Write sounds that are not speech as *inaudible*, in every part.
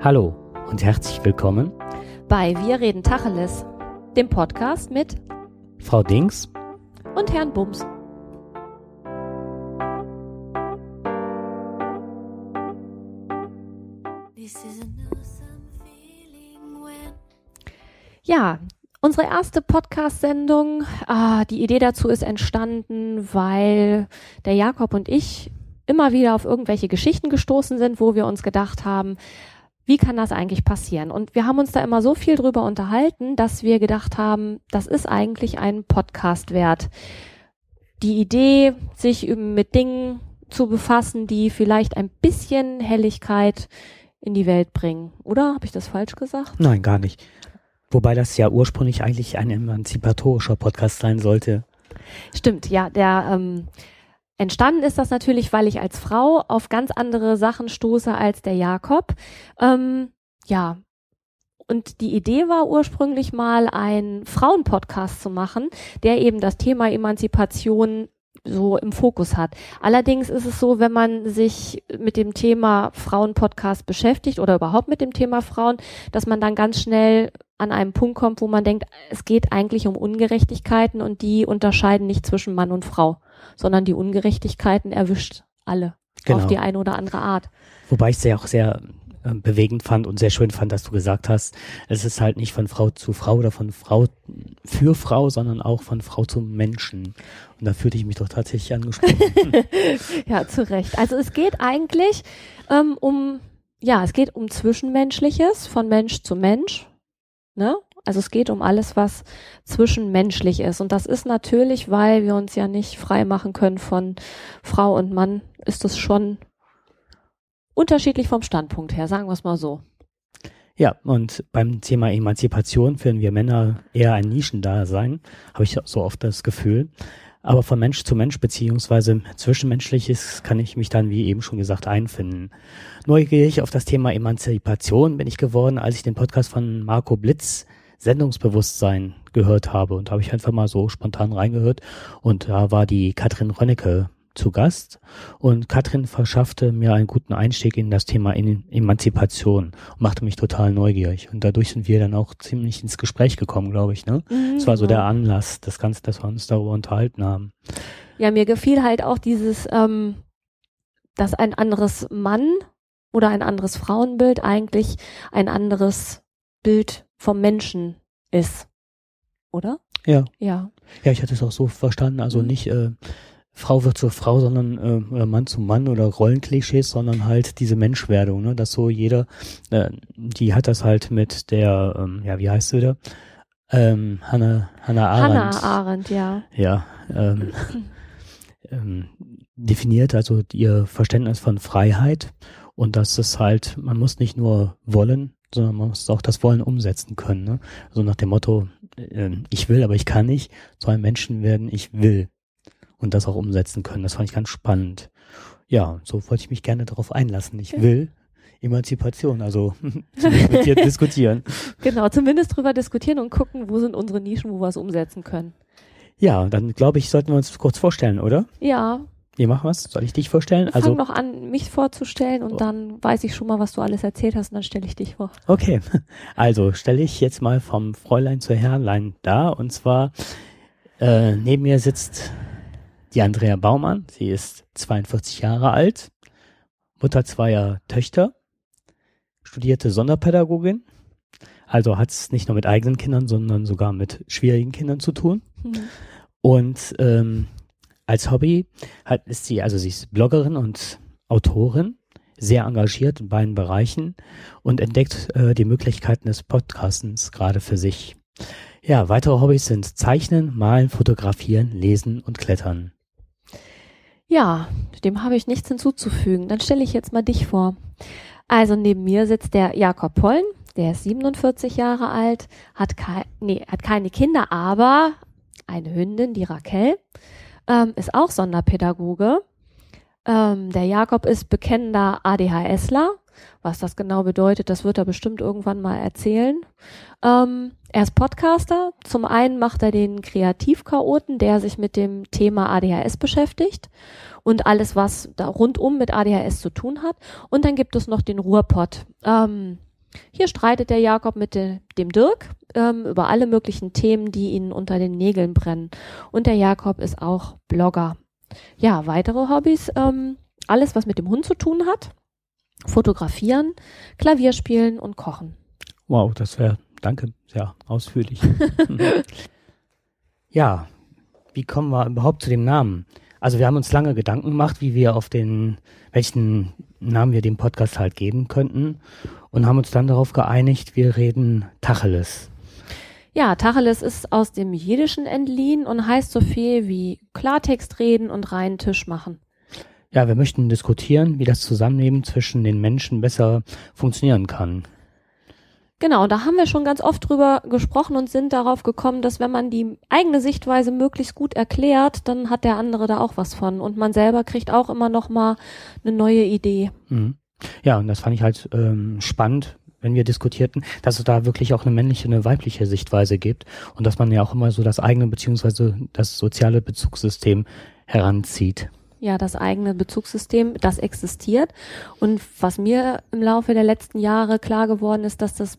Hallo und herzlich willkommen bei Wir reden Tacheles, dem Podcast mit Frau Dings und Herrn Bums. Ja, unsere erste Podcast-Sendung, ah, die Idee dazu ist entstanden, weil der Jakob und ich immer wieder auf irgendwelche Geschichten gestoßen sind, wo wir uns gedacht haben, wie kann das eigentlich passieren? Und wir haben uns da immer so viel drüber unterhalten, dass wir gedacht haben, das ist eigentlich ein Podcast wert. Die Idee, sich mit Dingen zu befassen, die vielleicht ein bisschen Helligkeit in die Welt bringen. Oder habe ich das falsch gesagt? Nein, gar nicht. Wobei das ja ursprünglich eigentlich ein emanzipatorischer Podcast sein sollte. Stimmt, ja, der ähm, Entstanden ist das natürlich, weil ich als Frau auf ganz andere Sachen stoße als der Jakob. Ähm, ja. Und die Idee war ursprünglich mal einen Frauenpodcast zu machen, der eben das Thema Emanzipation so im Fokus hat. Allerdings ist es so, wenn man sich mit dem Thema Frauenpodcast beschäftigt oder überhaupt mit dem Thema Frauen, dass man dann ganz schnell an einem Punkt kommt, wo man denkt, es geht eigentlich um Ungerechtigkeiten und die unterscheiden nicht zwischen Mann und Frau sondern die Ungerechtigkeiten erwischt alle genau. auf die eine oder andere Art. Wobei ich es ja auch sehr äh, bewegend fand und sehr schön fand, dass du gesagt hast, es ist halt nicht von Frau zu Frau oder von Frau für Frau, sondern auch von Frau zu Menschen. Und da fühlte ich mich doch tatsächlich angesprochen. *laughs* *laughs* ja, zu Recht. Also es geht eigentlich ähm, um, ja, es geht um Zwischenmenschliches von Mensch zu Mensch. Ne? Also es geht um alles, was zwischenmenschlich ist. Und das ist natürlich, weil wir uns ja nicht frei machen können von Frau und Mann, ist es schon unterschiedlich vom Standpunkt her, sagen wir es mal so. Ja, und beim Thema Emanzipation finden wir Männer eher ein Nischendasein, habe ich so oft das Gefühl. Aber von Mensch zu Mensch beziehungsweise zwischenmenschliches kann ich mich dann, wie eben schon gesagt, einfinden. Neugierig auf das Thema Emanzipation bin ich geworden, als ich den Podcast von Marco Blitz Sendungsbewusstsein gehört habe und habe ich einfach mal so spontan reingehört und da war die Katrin Rönnecke zu Gast und Katrin verschaffte mir einen guten Einstieg in das Thema Emanzipation und machte mich total neugierig und dadurch sind wir dann auch ziemlich ins Gespräch gekommen, glaube ich, ne? Mhm, das war so der Anlass, das Ganze, dass wir uns darüber unterhalten haben. Ja, mir gefiel halt auch dieses, ähm, dass ein anderes Mann oder ein anderes Frauenbild eigentlich ein anderes Bild vom Menschen ist. Oder? Ja. Ja. Ja, ich hatte es auch so verstanden, also mhm. nicht äh, Frau wird zur Frau, sondern äh, Mann zu Mann oder Rollenklischees, sondern halt diese Menschwerdung, ne? Dass so jeder, äh, die hat das halt mit der, ähm, ja, wie heißt sie da? Ähm, Hannah, Hannah Arendt. Hannah Arendt, ja. Ja. Ähm, *clears throat* ähm, definiert, also ihr Verständnis von Freiheit und dass es halt, man muss nicht nur wollen, sondern man muss auch das Wollen umsetzen können. Ne? So nach dem Motto, äh, ich will, aber ich kann nicht, soll ein Menschen werden, ich will. Und das auch umsetzen können. Das fand ich ganz spannend. Ja, so wollte ich mich gerne darauf einlassen. Ich will Emanzipation, also *laughs* mit dir *laughs* diskutieren. Genau, zumindest drüber diskutieren und gucken, wo sind unsere Nischen, wo wir es umsetzen können. Ja, dann glaube ich, sollten wir uns kurz vorstellen, oder? Ja, wir machen was. Soll ich dich vorstellen? Also Fang noch an, mich vorzustellen und oh. dann weiß ich schon mal, was du alles erzählt hast und dann stelle ich dich vor. Okay, *laughs* also stelle ich jetzt mal vom Fräulein zur Herrlein da und zwar äh, neben mir sitzt die Andrea Baumann. Sie ist 42 Jahre alt, Mutter zweier Töchter, studierte Sonderpädagogin. Also hat es nicht nur mit eigenen Kindern, sondern sogar mit schwierigen Kindern zu tun. Mhm. Und ähm, als Hobby hat, ist sie, also sie ist Bloggerin und Autorin, sehr engagiert in beiden Bereichen und entdeckt äh, die Möglichkeiten des Podcastens gerade für sich. Ja, weitere Hobbys sind Zeichnen, Malen, Fotografieren, Lesen und Klettern. Ja, dem habe ich nichts hinzuzufügen. Dann stelle ich jetzt mal dich vor. Also neben mir sitzt der Jakob Pollen, der ist 47 Jahre alt, hat, kei nee, hat keine Kinder, aber eine Hündin, die Raquel ähm, ist auch Sonderpädagoge. Ähm, der Jakob ist bekennender ADHSler. Was das genau bedeutet, das wird er bestimmt irgendwann mal erzählen. Ähm, er ist Podcaster. Zum einen macht er den Kreativchaoten, der sich mit dem Thema ADHS beschäftigt und alles, was da rundum mit ADHS zu tun hat. Und dann gibt es noch den Ruhrpott. Ähm, Hier streitet der Jakob mit de, dem Dirk ähm, über alle möglichen Themen, die ihnen unter den Nägeln brennen. Und der Jakob ist auch Blogger. Ja, weitere Hobbys, ähm, alles, was mit dem Hund zu tun hat. Fotografieren, Klavier spielen und kochen. Wow, das wäre, danke, sehr ausführlich. *laughs* ja, wie kommen wir überhaupt zu dem Namen? Also wir haben uns lange Gedanken gemacht, wie wir auf den, welchen Namen wir dem Podcast halt geben könnten und haben uns dann darauf geeinigt, wir reden Tacheles. Ja, Tacheles ist aus dem Jiddischen entliehen und heißt so viel wie Klartext reden und reinen Tisch machen. Ja, wir möchten diskutieren, wie das Zusammenleben zwischen den Menschen besser funktionieren kann. Genau, da haben wir schon ganz oft drüber gesprochen und sind darauf gekommen, dass wenn man die eigene Sichtweise möglichst gut erklärt, dann hat der andere da auch was von und man selber kriegt auch immer noch mal eine neue Idee. Mhm. Ja, und das fand ich halt ähm, spannend, wenn wir diskutierten, dass es da wirklich auch eine männliche, eine weibliche Sichtweise gibt und dass man ja auch immer so das eigene beziehungsweise das soziale Bezugssystem heranzieht ja das eigene Bezugssystem, das existiert. Und was mir im Laufe der letzten Jahre klar geworden ist, dass das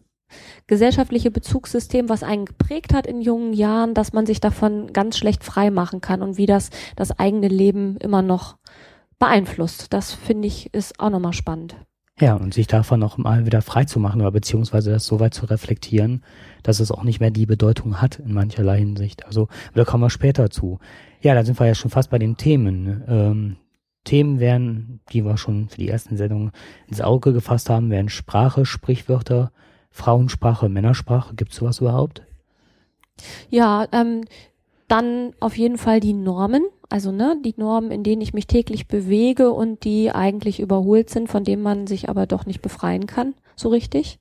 gesellschaftliche Bezugssystem, was einen geprägt hat in jungen Jahren, dass man sich davon ganz schlecht frei machen kann und wie das das eigene Leben immer noch beeinflusst. Das finde ich ist auch nochmal spannend. Ja, und sich davon noch mal wieder frei zu machen oder beziehungsweise das so weit zu reflektieren, dass es auch nicht mehr die Bedeutung hat in mancherlei Hinsicht. Also, da kommen wir später zu. Ja, da sind wir ja schon fast bei den Themen. Ähm, Themen wären, die wir schon für die ersten Sendungen ins Auge gefasst haben, wären Sprache, Sprichwörter, Frauensprache, Männersprache, gibt es sowas überhaupt? Ja, ähm, dann auf jeden Fall die Normen, also ne, die Normen, in denen ich mich täglich bewege und die eigentlich überholt sind, von denen man sich aber doch nicht befreien kann, so richtig.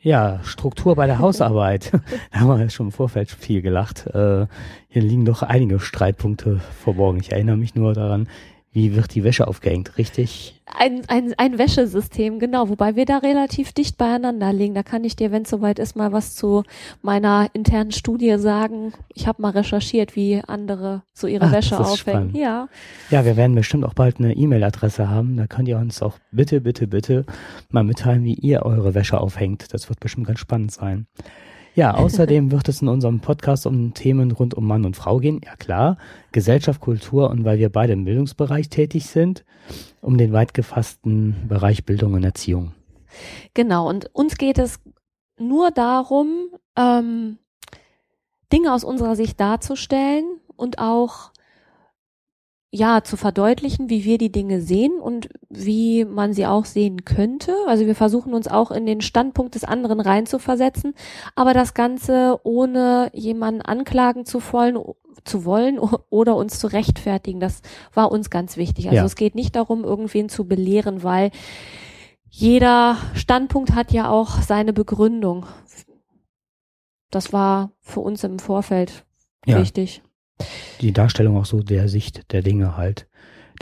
Ja, Struktur bei der Hausarbeit. *laughs* da haben wir schon im Vorfeld viel gelacht. Äh, hier liegen doch einige Streitpunkte verborgen. Ich erinnere mich nur daran, wie wird die Wäsche aufgehängt, richtig? Ein, ein, ein Wäschesystem, genau, wobei wir da relativ dicht beieinander liegen. Da kann ich dir, wenn es soweit ist, mal was zu meiner internen Studie sagen. Ich habe mal recherchiert, wie andere so ihre Ach, Wäsche aufhängen. Spannend. Ja. Ja, wir werden bestimmt auch bald eine E-Mail-Adresse haben. Da könnt ihr uns auch bitte, bitte, bitte mal mitteilen, wie ihr eure Wäsche aufhängt. Das wird bestimmt ganz spannend sein. Ja, außerdem wird es in unserem Podcast um Themen rund um Mann und Frau gehen. Ja klar, Gesellschaft, Kultur und weil wir beide im Bildungsbereich tätig sind, um den weit gefassten Bereich Bildung und Erziehung. Genau, und uns geht es nur darum, ähm, Dinge aus unserer Sicht darzustellen und auch ja, zu verdeutlichen, wie wir die Dinge sehen und wie man sie auch sehen könnte. Also wir versuchen uns auch in den Standpunkt des anderen reinzuversetzen, aber das Ganze ohne jemanden anklagen zu wollen, zu wollen oder uns zu rechtfertigen. Das war uns ganz wichtig. Also ja. es geht nicht darum, irgendwen zu belehren, weil jeder Standpunkt hat ja auch seine Begründung. Das war für uns im Vorfeld ja. wichtig die Darstellung auch so der Sicht der Dinge halt.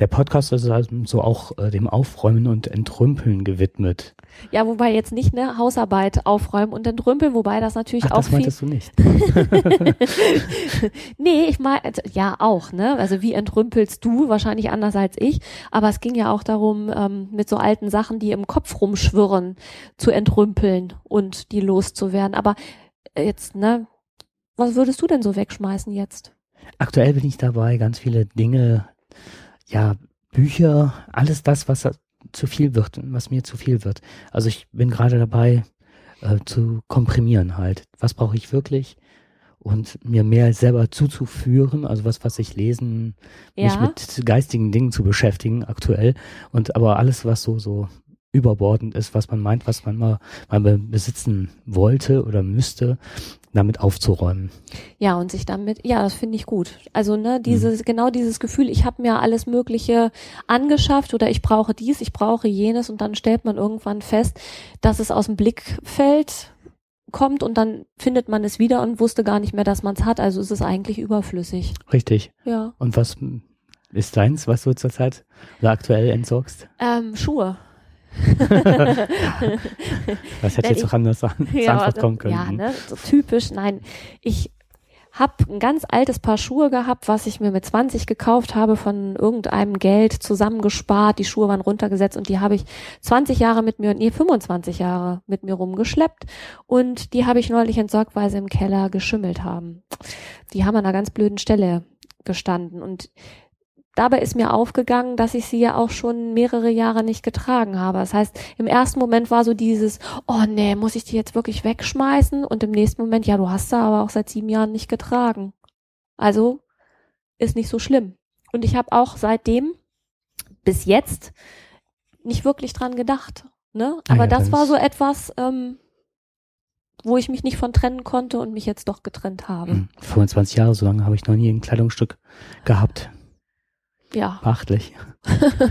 Der Podcast ist also so auch äh, dem Aufräumen und Entrümpeln gewidmet. Ja, wobei jetzt nicht ne Hausarbeit aufräumen und entrümpeln, wobei das natürlich Ach, auch das meintest du nicht. *laughs* nee, ich meine also, ja auch, ne? Also wie entrümpelst du? Wahrscheinlich anders als ich. Aber es ging ja auch darum, ähm, mit so alten Sachen, die im Kopf rumschwirren, zu entrümpeln und die loszuwerden. Aber jetzt, ne? Was würdest du denn so wegschmeißen jetzt? Aktuell bin ich dabei, ganz viele Dinge, ja, Bücher, alles das, was zu viel wird, was mir zu viel wird. Also ich bin gerade dabei, äh, zu komprimieren halt. Was brauche ich wirklich? Und mir mehr selber zuzuführen, also was, was ich lesen, ja. mich mit geistigen Dingen zu beschäftigen aktuell. Und aber alles, was so, so überbordend ist, was man meint, was man mal, mal besitzen wollte oder müsste, damit aufzuräumen. Ja, und sich damit, ja, das finde ich gut. Also, ne, dieses, mhm. genau dieses Gefühl, ich habe mir alles Mögliche angeschafft oder ich brauche dies, ich brauche jenes und dann stellt man irgendwann fest, dass es aus dem Blickfeld kommt und dann findet man es wieder und wusste gar nicht mehr, dass man es hat. Also ist es eigentlich überflüssig. Richtig. Ja. Und was ist deins, was du zurzeit oder aktuell entsorgst? Ähm, Schuhe. *laughs* Was hätte jetzt auch anders an, *laughs* ja, Antwort kommen können? Ja, ne, so typisch. Nein, ich hab ein ganz altes Paar Schuhe gehabt, was ich mir mit 20 gekauft habe, von irgendeinem Geld zusammengespart. Die Schuhe waren runtergesetzt und die habe ich 20 Jahre mit mir, nee, 25 Jahre mit mir rumgeschleppt. Und die habe ich neulich entsorgt, weil sie im Keller geschimmelt haben. Die haben an einer ganz blöden Stelle gestanden. Und dabei ist mir aufgegangen, dass ich sie ja auch schon mehrere Jahre nicht getragen habe. Das heißt, im ersten Moment war so dieses, oh nee, muss ich die jetzt wirklich wegschmeißen? Und im nächsten Moment, ja, du hast sie aber auch seit sieben Jahren nicht getragen. Also ist nicht so schlimm. Und ich habe auch seitdem bis jetzt nicht wirklich dran gedacht. Ne? Ah Aber ja, das war so etwas, ähm, wo ich mich nicht von trennen konnte und mich jetzt doch getrennt habe. Hm, 25 Jahre, so lange habe ich noch nie ein Kleidungsstück gehabt. Ja. Beachtlich. *laughs*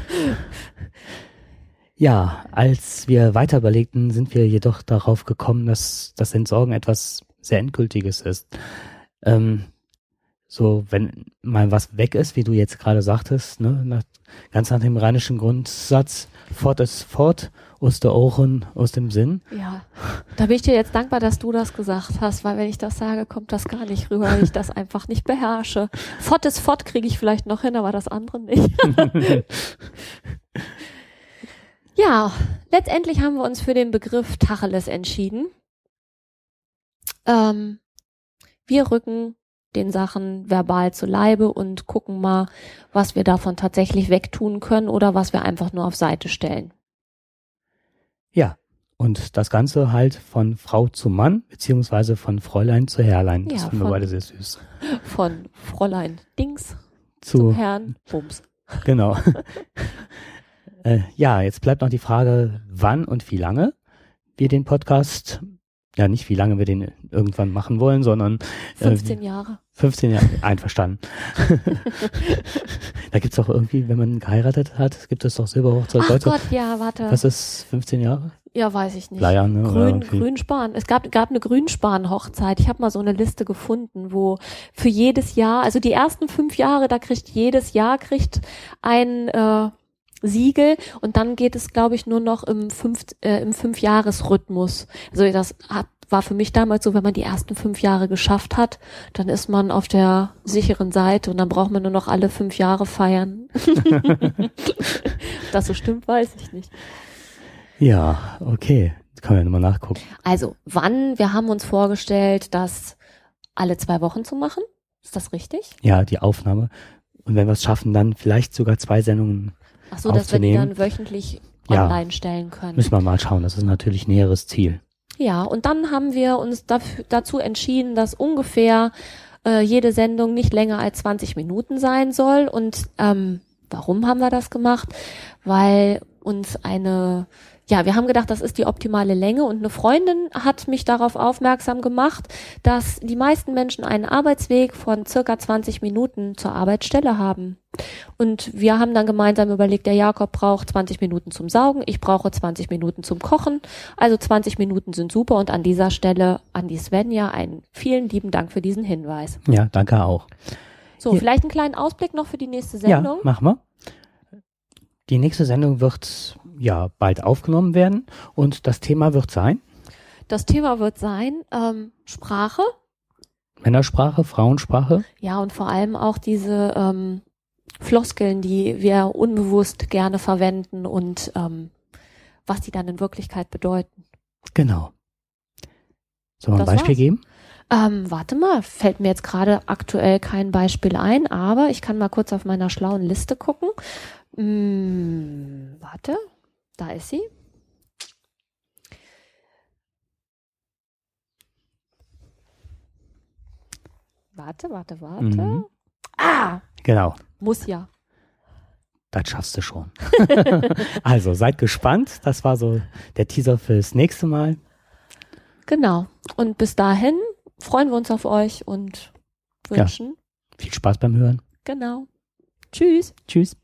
ja, als wir weiter überlegten, sind wir jedoch darauf gekommen, dass das Entsorgen etwas sehr Endgültiges ist. Ähm, so, wenn mal was weg ist, wie du jetzt gerade sagtest, ne, nach, ganz nach dem rheinischen Grundsatz, fort ist fort, aus der Ohren, aus dem Sinn. Ja, da bin ich dir jetzt dankbar, dass du das gesagt hast, weil wenn ich das sage, kommt das gar nicht rüber, weil ich das *laughs* einfach nicht beherrsche. Fort ist fort kriege ich vielleicht noch hin, aber das andere nicht. *laughs* ja, letztendlich haben wir uns für den Begriff Tacheles entschieden. Ähm, wir rücken den Sachen verbal zu Leibe und gucken mal, was wir davon tatsächlich wegtun können oder was wir einfach nur auf Seite stellen. Ja, und das Ganze halt von Frau zu Mann, beziehungsweise von Fräulein zu Herrlein. Das Ja, finden wir beide sehr süß. *laughs* Von Fräulein Dings Zu, zum Herrn Bums. *laughs* genau. *laughs* äh, ja, jetzt bleibt noch die Frage, wann und wie lange wir den Podcast, ja nicht wie lange wir den irgendwann machen wollen, sondern äh, 15 Jahre. 15 Jahre, einverstanden. *laughs* da gibt's doch irgendwie, wenn man geheiratet hat, gibt es doch Silberhochzeit. Ach Leute, Gott, ja, warte. was ist 15 Jahre? ja, weiß ich nicht. Leier, ne? Grün. Grünspan. Es gab, gab eine Grünspan-Hochzeit. Ich habe mal so eine Liste gefunden, wo für jedes Jahr, also die ersten fünf Jahre, da kriegt jedes Jahr kriegt ein äh, Siegel und dann geht es, glaube ich, nur noch im fünf äh, im Fünfjahresrhythmus. Also das hat, war für mich damals so, wenn man die ersten fünf Jahre geschafft hat, dann ist man auf der sicheren Seite und dann braucht man nur noch alle fünf Jahre feiern. *laughs* Das so stimmt, weiß ich nicht. Ja, okay. Können wir nochmal nachgucken. Also, wann? Wir haben uns vorgestellt, das alle zwei Wochen zu machen. Ist das richtig? Ja, die Aufnahme. Und wenn wir es schaffen, dann vielleicht sogar zwei Sendungen Ach so, dass wir die dann wöchentlich Ja. online stellen können. Müssen wir mal schauen. Das ist natürlich näheres Ziel. Ja, und dann haben wir uns dafür, dazu entschieden, dass ungefähr äh, jede Sendung nicht länger als 20 Minuten sein soll. Und ähm, warum haben wir das gemacht? Weil uns eine, ja, wir haben gedacht, das ist die optimale Länge und eine Freundin hat mich darauf aufmerksam gemacht, dass die meisten Menschen einen Arbeitsweg von circa 20 Minuten zur Arbeitsstelle haben. Und wir haben dann gemeinsam überlegt, der Jakob braucht 20 Minuten zum Saugen, ich brauche 20 Minuten zum Kochen. Also 20 Minuten sind super und an dieser Stelle an die Svenja einen vielen lieben Dank für diesen Hinweis. Ja, danke auch. So, Ja. vielleicht einen kleinen Ausblick noch für die nächste Ja, Sendung. machen wir. Die nächste Sendung wird ja bald aufgenommen werden und das Thema wird sein Das Thema wird sein ähm, Sprache, Männersprache, Frauensprache. ja und vor allem auch diese ähm, Floskeln, die wir unbewusst gerne verwenden und ähm, was die dann in Wirklichkeit bedeuten. Genau. Sollen wir ein Beispiel war's. geben? Ähm, warte mal, fällt mir jetzt gerade aktuell kein Beispiel ein, aber ich kann mal kurz auf meiner schlauen Liste gucken. Hm, warte, da ist sie. Warte, warte, warte. Mhm. Ah, Genau. muss ja. Das schaffst du schon. *laughs* also seid gespannt. Das war so der Teaser fürs nächste Mal. Genau. Und bis dahin freuen wir uns auf euch und Ja. wünschen, Viel Spaß beim Hören. genau. Tschüss. Tschüss.